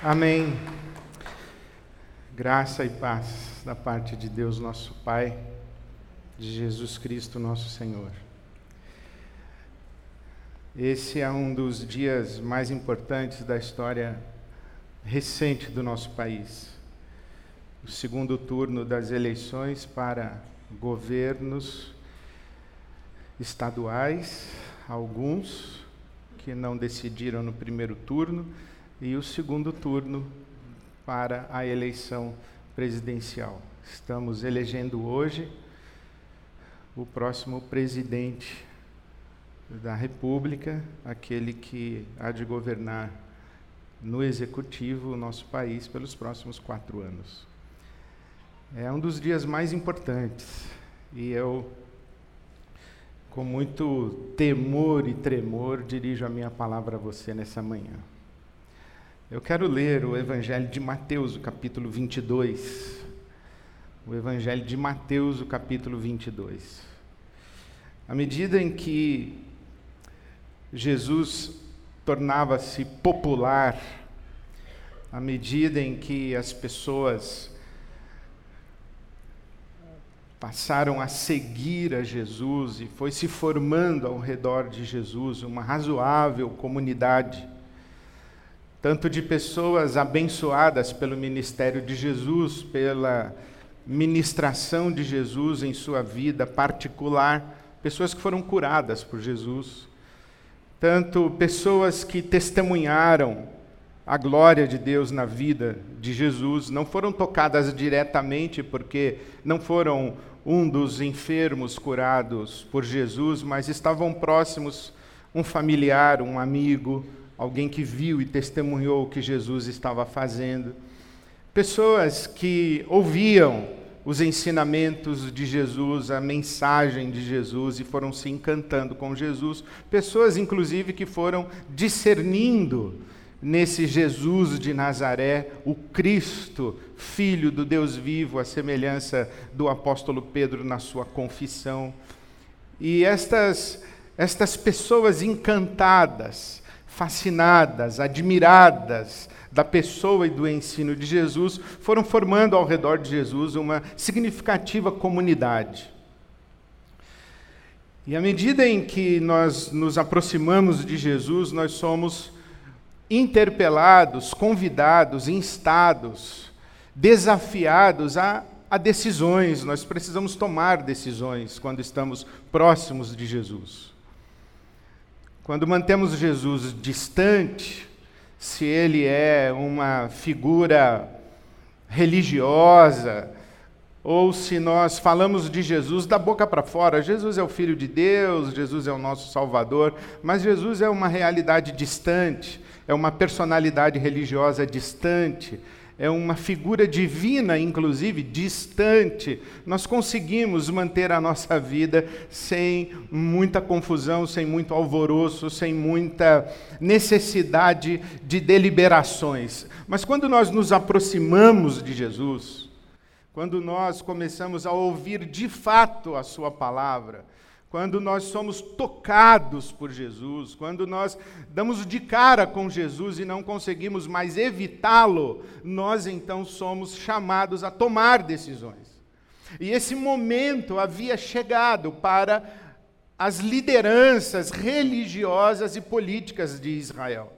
Amém. Graça e paz da parte de Deus, nosso Pai, de Jesus Cristo, nosso Senhor. Esse é um dos dias mais importantes da história recente do nosso país. O segundo turno das eleições para governos estaduais, alguns que não decidiram no primeiro turno e o segundo turno para a eleição presidencial. Estamos elegendo hoje o próximo presidente da República, aquele que há de governar no executivo o nosso país pelos próximos quatro anos. É um dos dias mais importantes e eu, com muito temor e tremor, dirijo a minha palavra a você nessa manhã. Eu quero ler o Evangelho de Mateus, o capítulo 22. O Evangelho de Mateus, o capítulo 22. À medida em que Jesus tornava-se popular, à medida em que as pessoas passaram a seguir a Jesus e foi se formando ao redor de Jesus uma razoável comunidade tanto de pessoas abençoadas pelo ministério de Jesus, pela ministração de Jesus em sua vida particular, pessoas que foram curadas por Jesus, tanto pessoas que testemunharam a glória de Deus na vida de Jesus, não foram tocadas diretamente porque não foram um dos enfermos curados por Jesus, mas estavam próximos um familiar, um amigo, alguém que viu e testemunhou o que Jesus estava fazendo, pessoas que ouviam os ensinamentos de Jesus, a mensagem de Jesus e foram se encantando com Jesus, pessoas inclusive que foram discernindo nesse Jesus de Nazaré, o Cristo, filho do Deus vivo, a semelhança do apóstolo Pedro na sua confissão. E estas estas pessoas encantadas, fascinadas, admiradas da pessoa e do ensino de Jesus, foram formando ao redor de Jesus uma significativa comunidade. E à medida em que nós nos aproximamos de Jesus, nós somos interpelados, convidados, instados, desafiados a, a decisões. Nós precisamos tomar decisões quando estamos próximos de Jesus. Quando mantemos Jesus distante, se ele é uma figura religiosa, ou se nós falamos de Jesus da boca para fora, Jesus é o Filho de Deus, Jesus é o nosso Salvador, mas Jesus é uma realidade distante, é uma personalidade religiosa distante, é uma figura divina, inclusive, distante, nós conseguimos manter a nossa vida sem muita confusão, sem muito alvoroço, sem muita necessidade de deliberações. Mas quando nós nos aproximamos de Jesus, quando nós começamos a ouvir de fato a Sua palavra, quando nós somos tocados por Jesus, quando nós damos de cara com Jesus e não conseguimos mais evitá-lo, nós então somos chamados a tomar decisões. E esse momento havia chegado para as lideranças religiosas e políticas de Israel.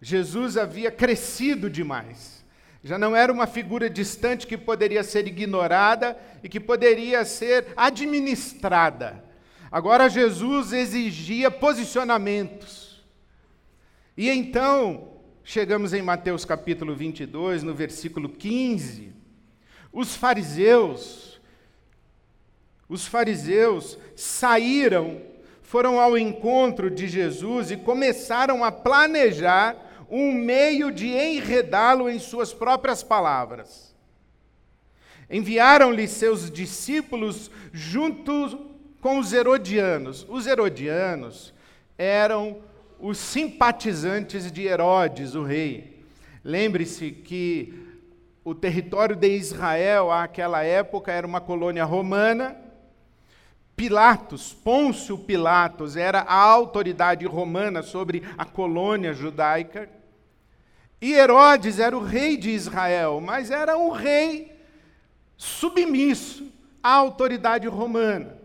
Jesus havia crescido demais. Já não era uma figura distante que poderia ser ignorada e que poderia ser administrada. Agora Jesus exigia posicionamentos. E então, chegamos em Mateus capítulo 22, no versículo 15. Os fariseus, os fariseus saíram, foram ao encontro de Jesus e começaram a planejar um meio de enredá-lo em suas próprias palavras. Enviaram-lhe seus discípulos junto com os herodianos. Os herodianos eram os simpatizantes de Herodes, o rei. Lembre-se que o território de Israel, àquela época, era uma colônia romana. Pilatos, Pôncio Pilatos, era a autoridade romana sobre a colônia judaica. E Herodes era o rei de Israel, mas era um rei submisso à autoridade romana.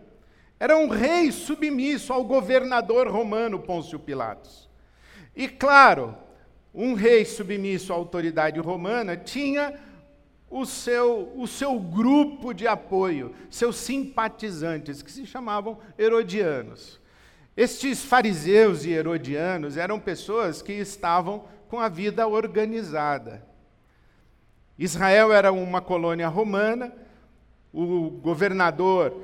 Era um rei submisso ao governador romano Pôncio Pilatos. E claro, um rei submisso à autoridade romana tinha o seu, o seu grupo de apoio, seus simpatizantes, que se chamavam herodianos. Estes fariseus e herodianos eram pessoas que estavam com a vida organizada. Israel era uma colônia romana, o governador,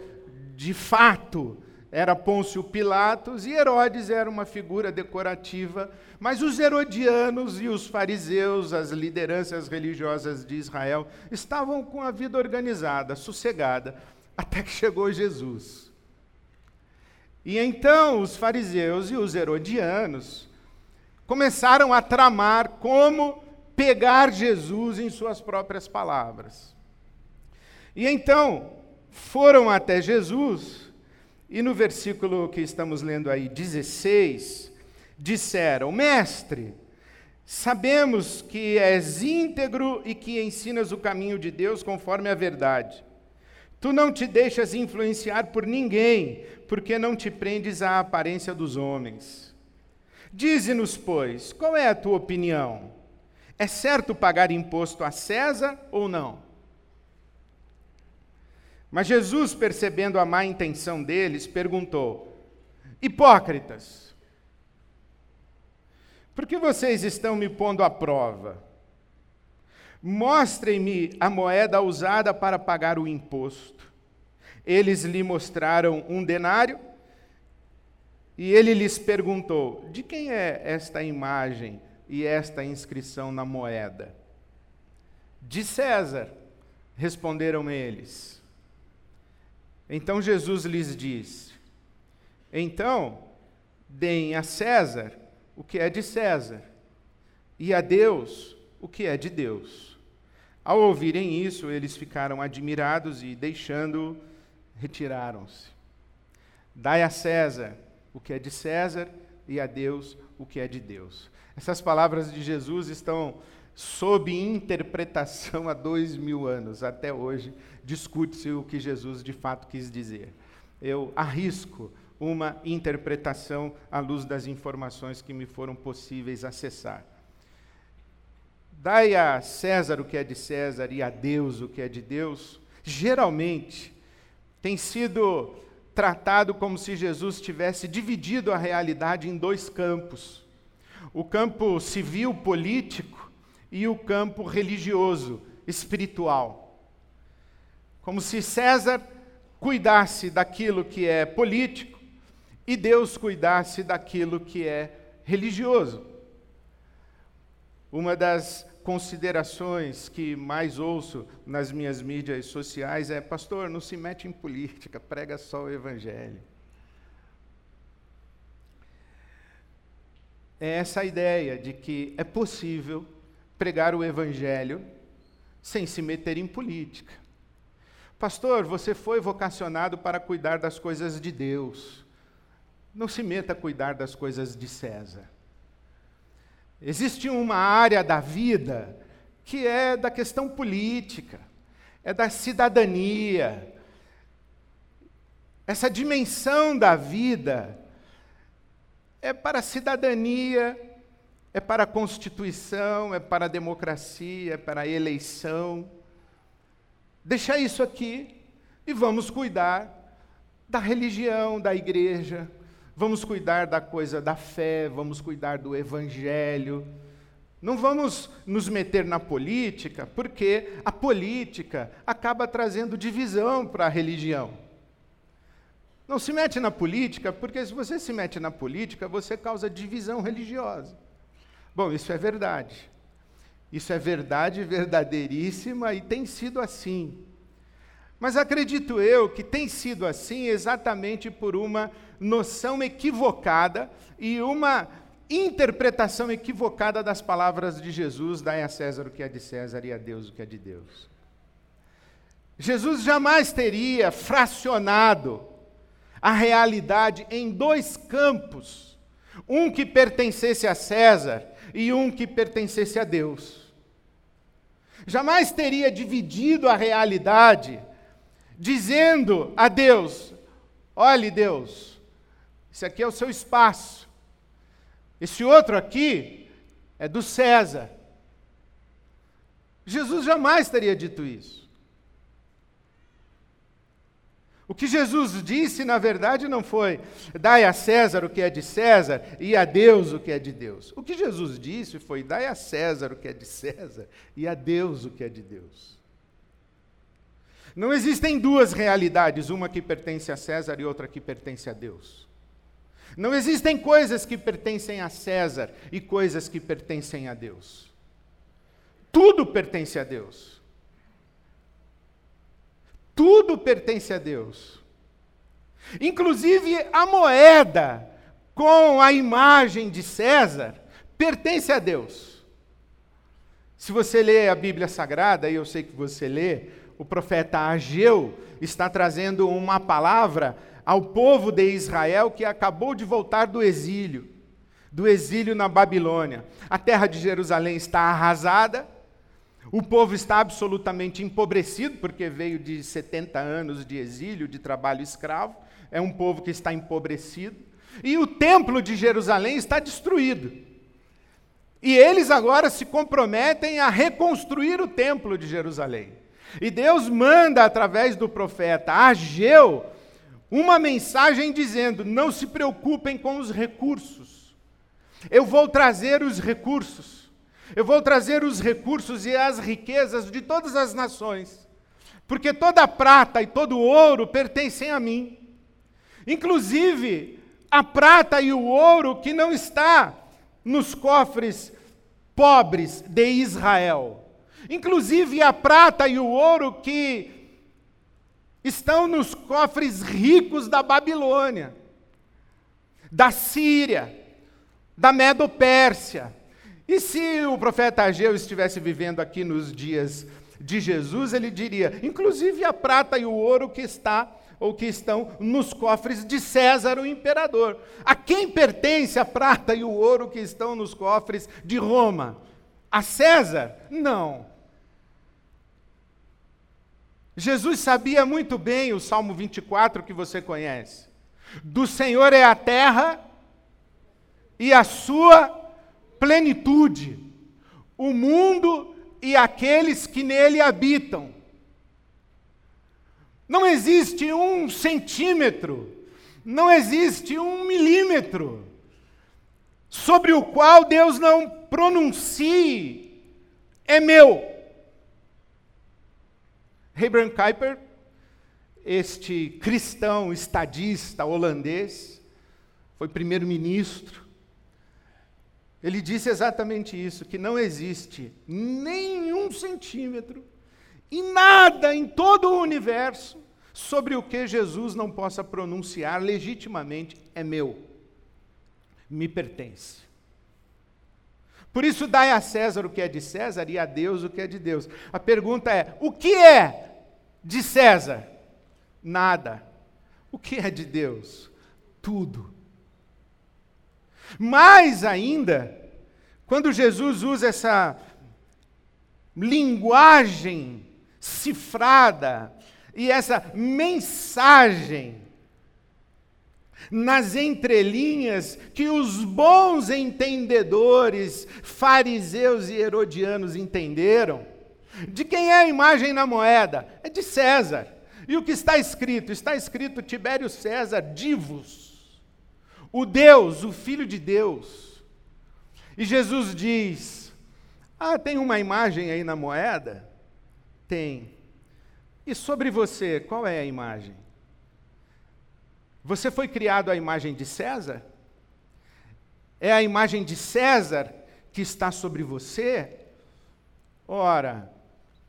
de fato, era Pôncio Pilatos e Herodes era uma figura decorativa, mas os herodianos e os fariseus, as lideranças religiosas de Israel, estavam com a vida organizada, sossegada, até que chegou Jesus. E então os fariseus e os herodianos começaram a tramar como pegar Jesus em suas próprias palavras. E então foram até Jesus, e no versículo que estamos lendo aí, 16, disseram: Mestre, sabemos que és íntegro e que ensinas o caminho de Deus conforme a verdade. Tu não te deixas influenciar por ninguém, porque não te prendes à aparência dos homens. Dize-nos, pois, qual é a tua opinião? É certo pagar imposto a César ou não? Mas Jesus, percebendo a má intenção deles, perguntou: Hipócritas, por que vocês estão me pondo à prova? Mostrem-me a moeda usada para pagar o imposto. Eles lhe mostraram um denário e ele lhes perguntou: De quem é esta imagem e esta inscrição na moeda? De César, responderam eles. Então Jesus lhes disse: Então, deem a César o que é de César, e a Deus o que é de Deus. Ao ouvirem isso, eles ficaram admirados e, deixando, retiraram-se. Dai a César o que é de César e a Deus o que é de Deus. Essas palavras de Jesus estão sob interpretação há dois mil anos. Até hoje discute-se o que Jesus de fato quis dizer. Eu arrisco uma interpretação à luz das informações que me foram possíveis acessar. Dai a César o que é de César e a Deus o que é de Deus, geralmente tem sido tratado como se Jesus tivesse dividido a realidade em dois campos: o campo civil político e o campo religioso, espiritual. Como se César cuidasse daquilo que é político e Deus cuidasse daquilo que é religioso. Uma das considerações que mais ouço nas minhas mídias sociais é: pastor, não se mete em política, prega só o evangelho. É essa ideia de que é possível pregar o evangelho sem se meter em política. Pastor, você foi vocacionado para cuidar das coisas de Deus. Não se meta a cuidar das coisas de César. Existe uma área da vida que é da questão política, é da cidadania. Essa dimensão da vida é para a cidadania, é para a Constituição, é para a democracia, é para a eleição. Deixa isso aqui e vamos cuidar da religião, da igreja, vamos cuidar da coisa da fé, vamos cuidar do evangelho. Não vamos nos meter na política, porque a política acaba trazendo divisão para a religião. Não se mete na política, porque se você se mete na política, você causa divisão religiosa. Bom, isso é verdade. Isso é verdade verdadeiríssima e tem sido assim. Mas acredito eu que tem sido assim exatamente por uma noção equivocada e uma interpretação equivocada das palavras de Jesus: dai a César o que é de César e a Deus o que é de Deus. Jesus jamais teria fracionado a realidade em dois campos, um que pertencesse a César e um que pertencesse a Deus. Jamais teria dividido a realidade, dizendo a Deus: olhe, Deus, esse aqui é o seu espaço, esse outro aqui é do César. Jesus jamais teria dito isso. O que Jesus disse, na verdade, não foi dai a César o que é de César e a Deus o que é de Deus. O que Jesus disse foi dai a César o que é de César e a Deus o que é de Deus. Não existem duas realidades, uma que pertence a César e outra que pertence a Deus. Não existem coisas que pertencem a César e coisas que pertencem a Deus. Tudo pertence a Deus. Tudo pertence a Deus. Inclusive a moeda com a imagem de César pertence a Deus. Se você lê a Bíblia Sagrada, e eu sei que você lê, o profeta Ageu está trazendo uma palavra ao povo de Israel que acabou de voltar do exílio, do exílio na Babilônia. A terra de Jerusalém está arrasada, o povo está absolutamente empobrecido, porque veio de 70 anos de exílio, de trabalho escravo. É um povo que está empobrecido. E o templo de Jerusalém está destruído. E eles agora se comprometem a reconstruir o templo de Jerusalém. E Deus manda, através do profeta Ageu, uma mensagem dizendo: não se preocupem com os recursos. Eu vou trazer os recursos. Eu vou trazer os recursos e as riquezas de todas as nações, porque toda a prata e todo o ouro pertencem a mim. Inclusive, a prata e o ouro que não está nos cofres pobres de Israel. Inclusive a prata e o ouro que estão nos cofres ricos da Babilônia, da Síria, da Medo-Pérsia, e se o profeta Ageu estivesse vivendo aqui nos dias de Jesus, ele diria: inclusive a prata e o ouro que está ou que estão nos cofres de César, o imperador. A quem pertence a prata e o ouro que estão nos cofres de Roma? A César? Não. Jesus sabia muito bem o Salmo 24 que você conhece. Do Senhor é a terra e a sua plenitude, o mundo e aqueles que nele habitam. Não existe um centímetro, não existe um milímetro sobre o qual Deus não pronuncie, é meu. Abraham Kuyper, este cristão estadista holandês, foi primeiro-ministro, ele disse exatamente isso: que não existe nenhum centímetro e nada em todo o universo sobre o que Jesus não possa pronunciar legitimamente é meu, me pertence. Por isso, dai a César o que é de César e a Deus o que é de Deus. A pergunta é: o que é de César? Nada. O que é de Deus? Tudo. Mais ainda, quando Jesus usa essa linguagem cifrada e essa mensagem nas entrelinhas que os bons entendedores, fariseus e herodianos entenderam. De quem é a imagem na moeda? É de César. E o que está escrito? Está escrito Tibério César divos o Deus, o Filho de Deus. E Jesus diz: Ah, tem uma imagem aí na moeda? Tem. E sobre você, qual é a imagem? Você foi criado à imagem de César? É a imagem de César que está sobre você? Ora,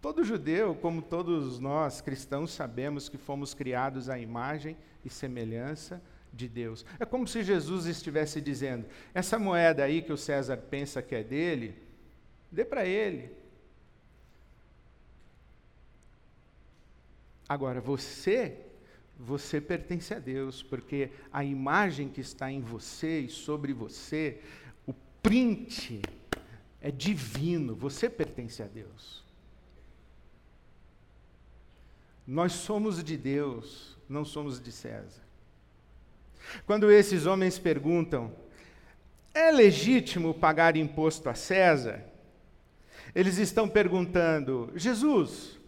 todo judeu, como todos nós cristãos, sabemos que fomos criados à imagem e semelhança de Deus. É como se Jesus estivesse dizendo: essa moeda aí que o César pensa que é dele, dê para ele. Agora, você, você pertence a Deus, porque a imagem que está em você e sobre você, o print é divino, você pertence a Deus. Nós somos de Deus, não somos de César. Quando esses homens perguntam, é legítimo pagar imposto a César? Eles estão perguntando, Jesus,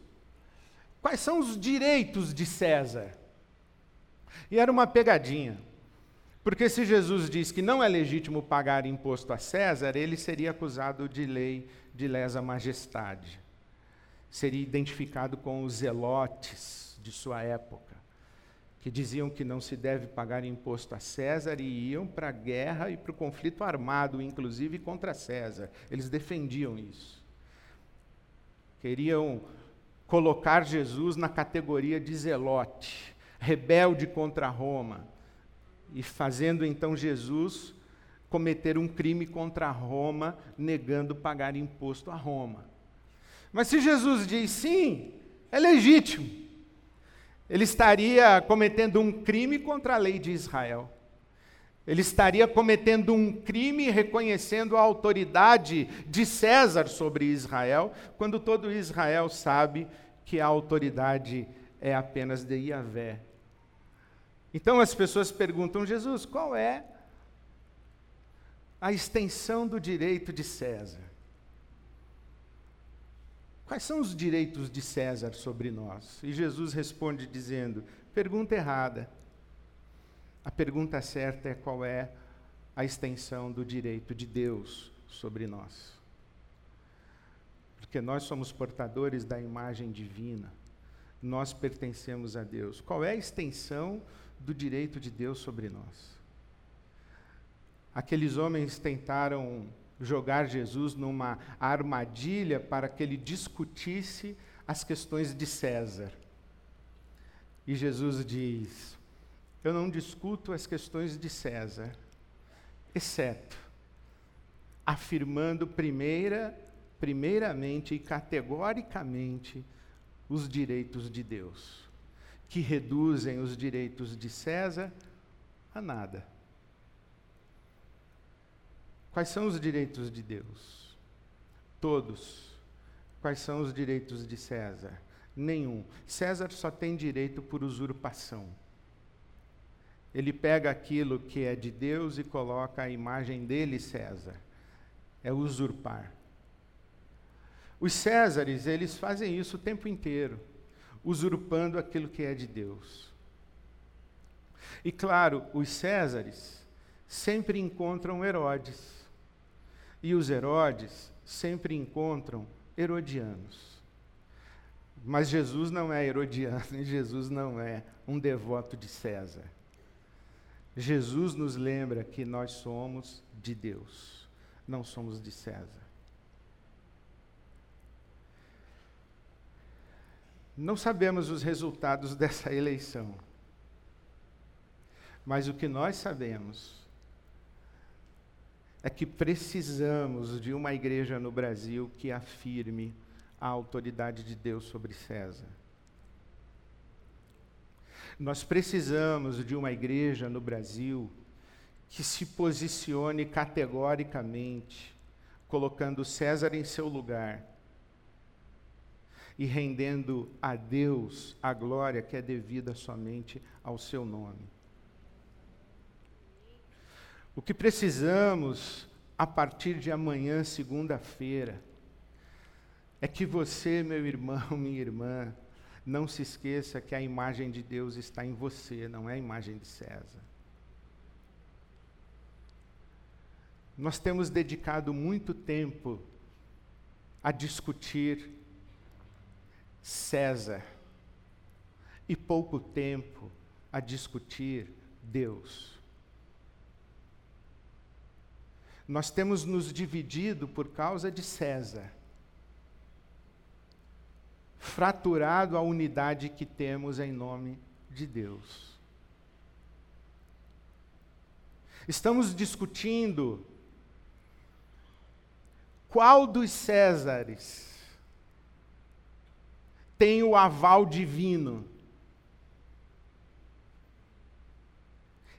quais são os direitos de César? E era uma pegadinha. Porque se Jesus diz que não é legítimo pagar imposto a César, ele seria acusado de lei de lesa majestade. Seria identificado com os zelotes de sua época, que diziam que não se deve pagar imposto a César e iam para a guerra e para o conflito armado, inclusive contra César. Eles defendiam isso. Queriam colocar Jesus na categoria de zelote, rebelde contra Roma e fazendo então Jesus cometer um crime contra Roma, negando pagar imposto a Roma. Mas se Jesus diz sim, é legítimo, ele estaria cometendo um crime contra a lei de Israel. Ele estaria cometendo um crime reconhecendo a autoridade de César sobre Israel, quando todo Israel sabe que a autoridade é apenas de Yahvé, então as pessoas perguntam, Jesus, qual é a extensão do direito de César? Quais são os direitos de César sobre nós? E Jesus responde dizendo: pergunta errada. A pergunta certa é qual é a extensão do direito de Deus sobre nós. Porque nós somos portadores da imagem divina, nós pertencemos a Deus. Qual é a extensão do direito de Deus sobre nós. Aqueles homens tentaram jogar Jesus numa armadilha para que ele discutisse as questões de César. E Jesus diz: Eu não discuto as questões de César, exceto afirmando primeira, primeiramente e categoricamente os direitos de Deus que reduzem os direitos de César a nada. Quais são os direitos de Deus? Todos. Quais são os direitos de César? Nenhum. César só tem direito por usurpação. Ele pega aquilo que é de Deus e coloca a imagem dele, César. É usurpar. Os Césares, eles fazem isso o tempo inteiro usurpando aquilo que é de Deus. E claro, os Césares sempre encontram Herodes. E os Herodes sempre encontram herodianos. Mas Jesus não é herodiano e Jesus não é um devoto de César. Jesus nos lembra que nós somos de Deus, não somos de César. Não sabemos os resultados dessa eleição. Mas o que nós sabemos é que precisamos de uma igreja no Brasil que afirme a autoridade de Deus sobre César. Nós precisamos de uma igreja no Brasil que se posicione categoricamente, colocando César em seu lugar e rendendo a Deus a glória que é devida somente ao seu nome. O que precisamos a partir de amanhã, segunda-feira, é que você, meu irmão, minha irmã, não se esqueça que a imagem de Deus está em você, não é a imagem de César. Nós temos dedicado muito tempo a discutir César e pouco tempo a discutir Deus. Nós temos nos dividido por causa de César, fraturado a unidade que temos em nome de Deus. Estamos discutindo qual dos Césares tem o aval divino.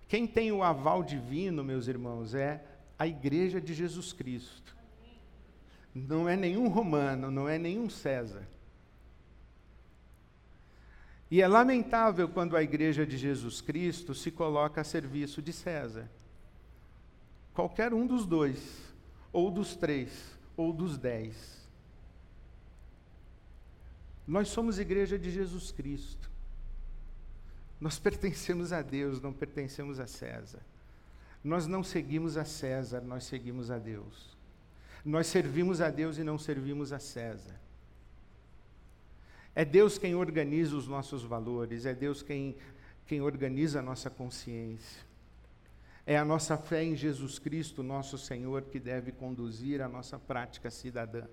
Quem tem o aval divino, meus irmãos, é a igreja de Jesus Cristo. Não é nenhum romano, não é nenhum César. E é lamentável quando a igreja de Jesus Cristo se coloca a serviço de César. Qualquer um dos dois, ou dos três, ou dos dez. Nós somos igreja de Jesus Cristo. Nós pertencemos a Deus, não pertencemos a César. Nós não seguimos a César, nós seguimos a Deus. Nós servimos a Deus e não servimos a César. É Deus quem organiza os nossos valores, é Deus quem, quem organiza a nossa consciência. É a nossa fé em Jesus Cristo, nosso Senhor, que deve conduzir a nossa prática cidadã.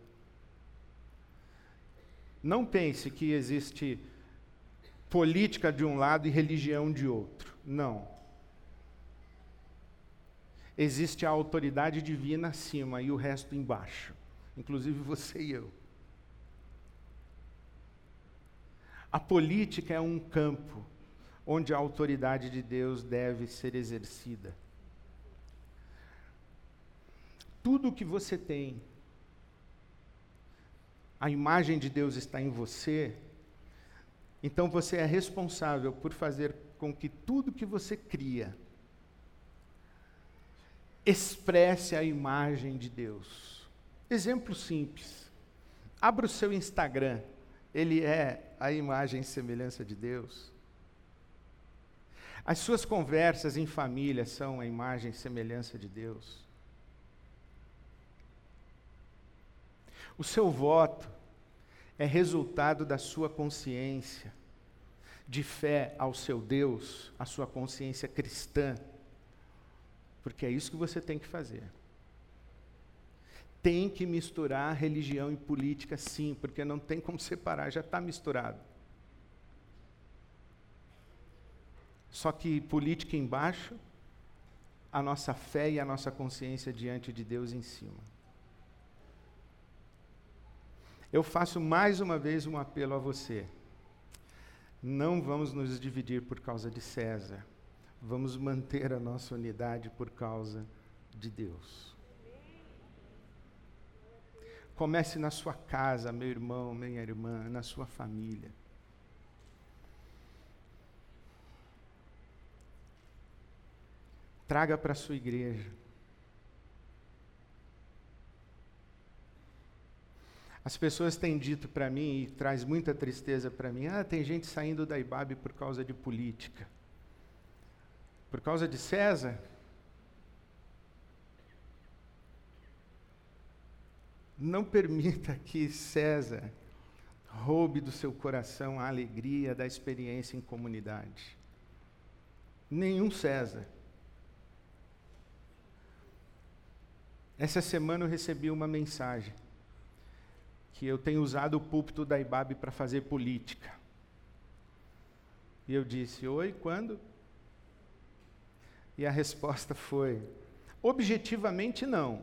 Não pense que existe política de um lado e religião de outro. Não. Existe a autoridade divina acima e o resto embaixo, inclusive você e eu. A política é um campo onde a autoridade de Deus deve ser exercida. Tudo que você tem, a imagem de Deus está em você, então você é responsável por fazer com que tudo que você cria expresse a imagem de Deus. Exemplo simples. Abra o seu Instagram. Ele é a imagem e semelhança de Deus. As suas conversas em família são a imagem e semelhança de Deus. O seu voto é resultado da sua consciência de fé ao seu Deus, a sua consciência cristã. Porque é isso que você tem que fazer. Tem que misturar religião e política, sim, porque não tem como separar, já está misturado. Só que política embaixo, a nossa fé e a nossa consciência diante de Deus em cima. Eu faço mais uma vez um apelo a você. Não vamos nos dividir por causa de César. Vamos manter a nossa unidade por causa de Deus. Comece na sua casa, meu irmão, minha irmã, na sua família. traga para a sua igreja. As pessoas têm dito para mim, e traz muita tristeza para mim, ah, tem gente saindo da IBAB por causa de política. Por causa de César? Não permita que César roube do seu coração a alegria da experiência em comunidade. Nenhum César. Essa semana eu recebi uma mensagem que eu tenho usado o púlpito da IBAB para fazer política. E eu disse: Oi, quando? E a resposta foi: objetivamente não.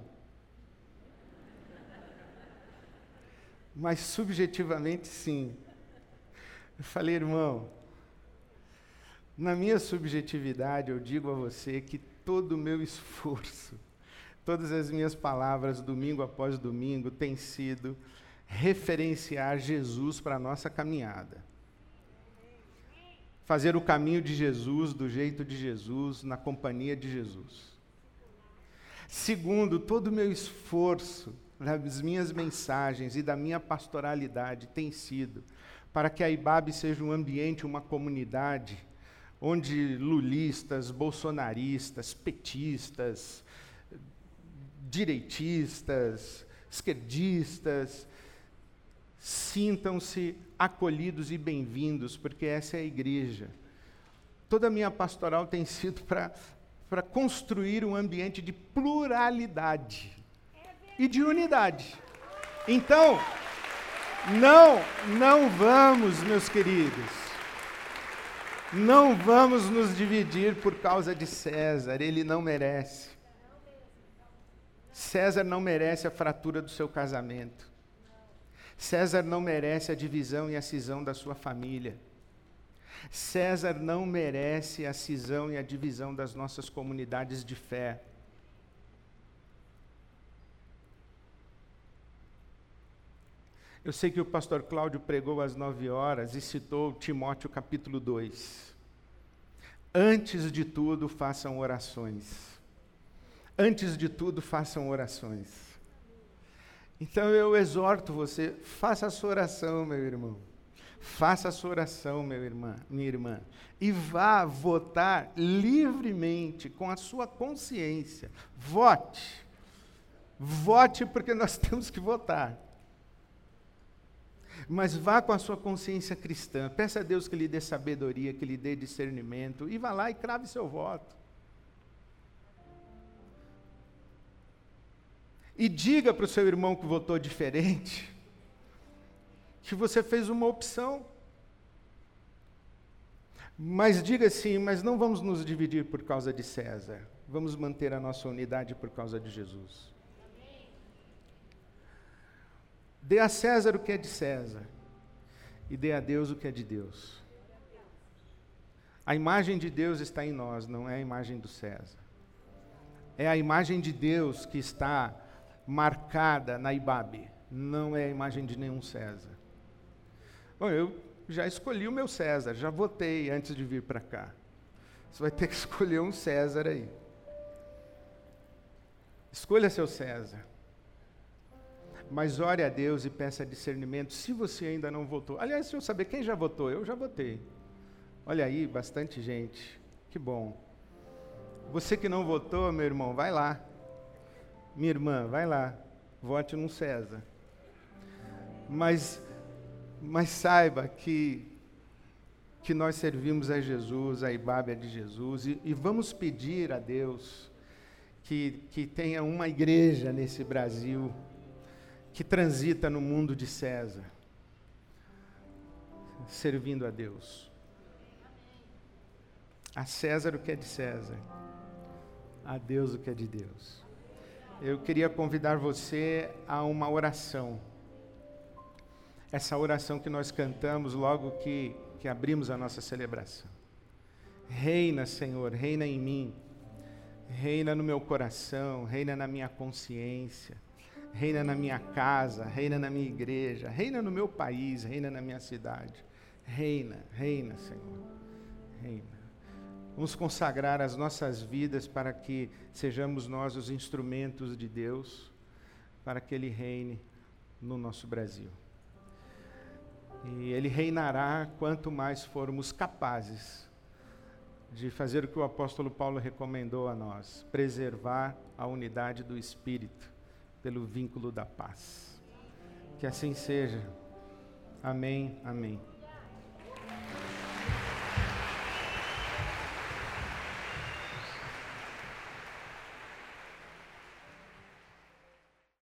Mas subjetivamente sim. Eu falei, irmão, na minha subjetividade eu digo a você que todo o meu esforço Todas as minhas palavras, domingo após domingo, têm sido referenciar Jesus para a nossa caminhada. Fazer o caminho de Jesus, do jeito de Jesus, na companhia de Jesus. Segundo, todo o meu esforço, das minhas mensagens e da minha pastoralidade tem sido para que a IBAB seja um ambiente, uma comunidade, onde lulistas, bolsonaristas, petistas, direitistas, esquerdistas, sintam-se acolhidos e bem-vindos, porque essa é a igreja. Toda a minha pastoral tem sido para construir um ambiente de pluralidade e de unidade. Então, não, não vamos, meus queridos, não vamos nos dividir por causa de César, ele não merece. César não merece a fratura do seu casamento. César não merece a divisão e a cisão da sua família. César não merece a cisão e a divisão das nossas comunidades de fé. Eu sei que o pastor Cláudio pregou às nove horas e citou Timóteo capítulo 2. Antes de tudo, façam orações. Antes de tudo, façam orações. Então eu exorto você, faça a sua oração, meu irmão. Faça a sua oração, meu irmã, minha irmã, e vá votar livremente, com a sua consciência. Vote. Vote porque nós temos que votar. Mas vá com a sua consciência cristã. Peça a Deus que lhe dê sabedoria, que lhe dê discernimento. E vá lá e crave seu voto. E diga para o seu irmão que votou diferente que você fez uma opção. Mas diga assim: mas não vamos nos dividir por causa de César. Vamos manter a nossa unidade por causa de Jesus. Dê a César o que é de César e dê a Deus o que é de Deus. A imagem de Deus está em nós, não é a imagem do César. É a imagem de Deus que está marcada na Ibabe, não é a imagem de nenhum César. Bom, eu já escolhi o meu César, já votei antes de vir para cá. Você vai ter que escolher um César aí. Escolha seu César mas ore a Deus e peça discernimento se você ainda não votou. Aliás, se eu saber quem já votou, eu já votei. Olha aí, bastante gente. Que bom. Você que não votou, meu irmão, vai lá. Minha irmã, vai lá. Vote no César. Mas, mas saiba que que nós servimos a Jesus, a Ibábia de Jesus, e, e vamos pedir a Deus que, que tenha uma igreja nesse Brasil que transita no mundo de César, servindo a Deus. A César o que é de César, a Deus o que é de Deus. Eu queria convidar você a uma oração. Essa oração que nós cantamos logo que, que abrimos a nossa celebração. Reina, Senhor, reina em mim, reina no meu coração, reina na minha consciência reina na minha casa, reina na minha igreja, reina no meu país, reina na minha cidade. Reina, reina, Senhor. Reina. Vamos consagrar as nossas vidas para que sejamos nós os instrumentos de Deus, para que Ele reine no nosso Brasil. E Ele reinará quanto mais formos capazes de fazer o que o apóstolo Paulo recomendou a nós: preservar a unidade do Espírito pelo vínculo da paz. Que assim seja. Amém, amém.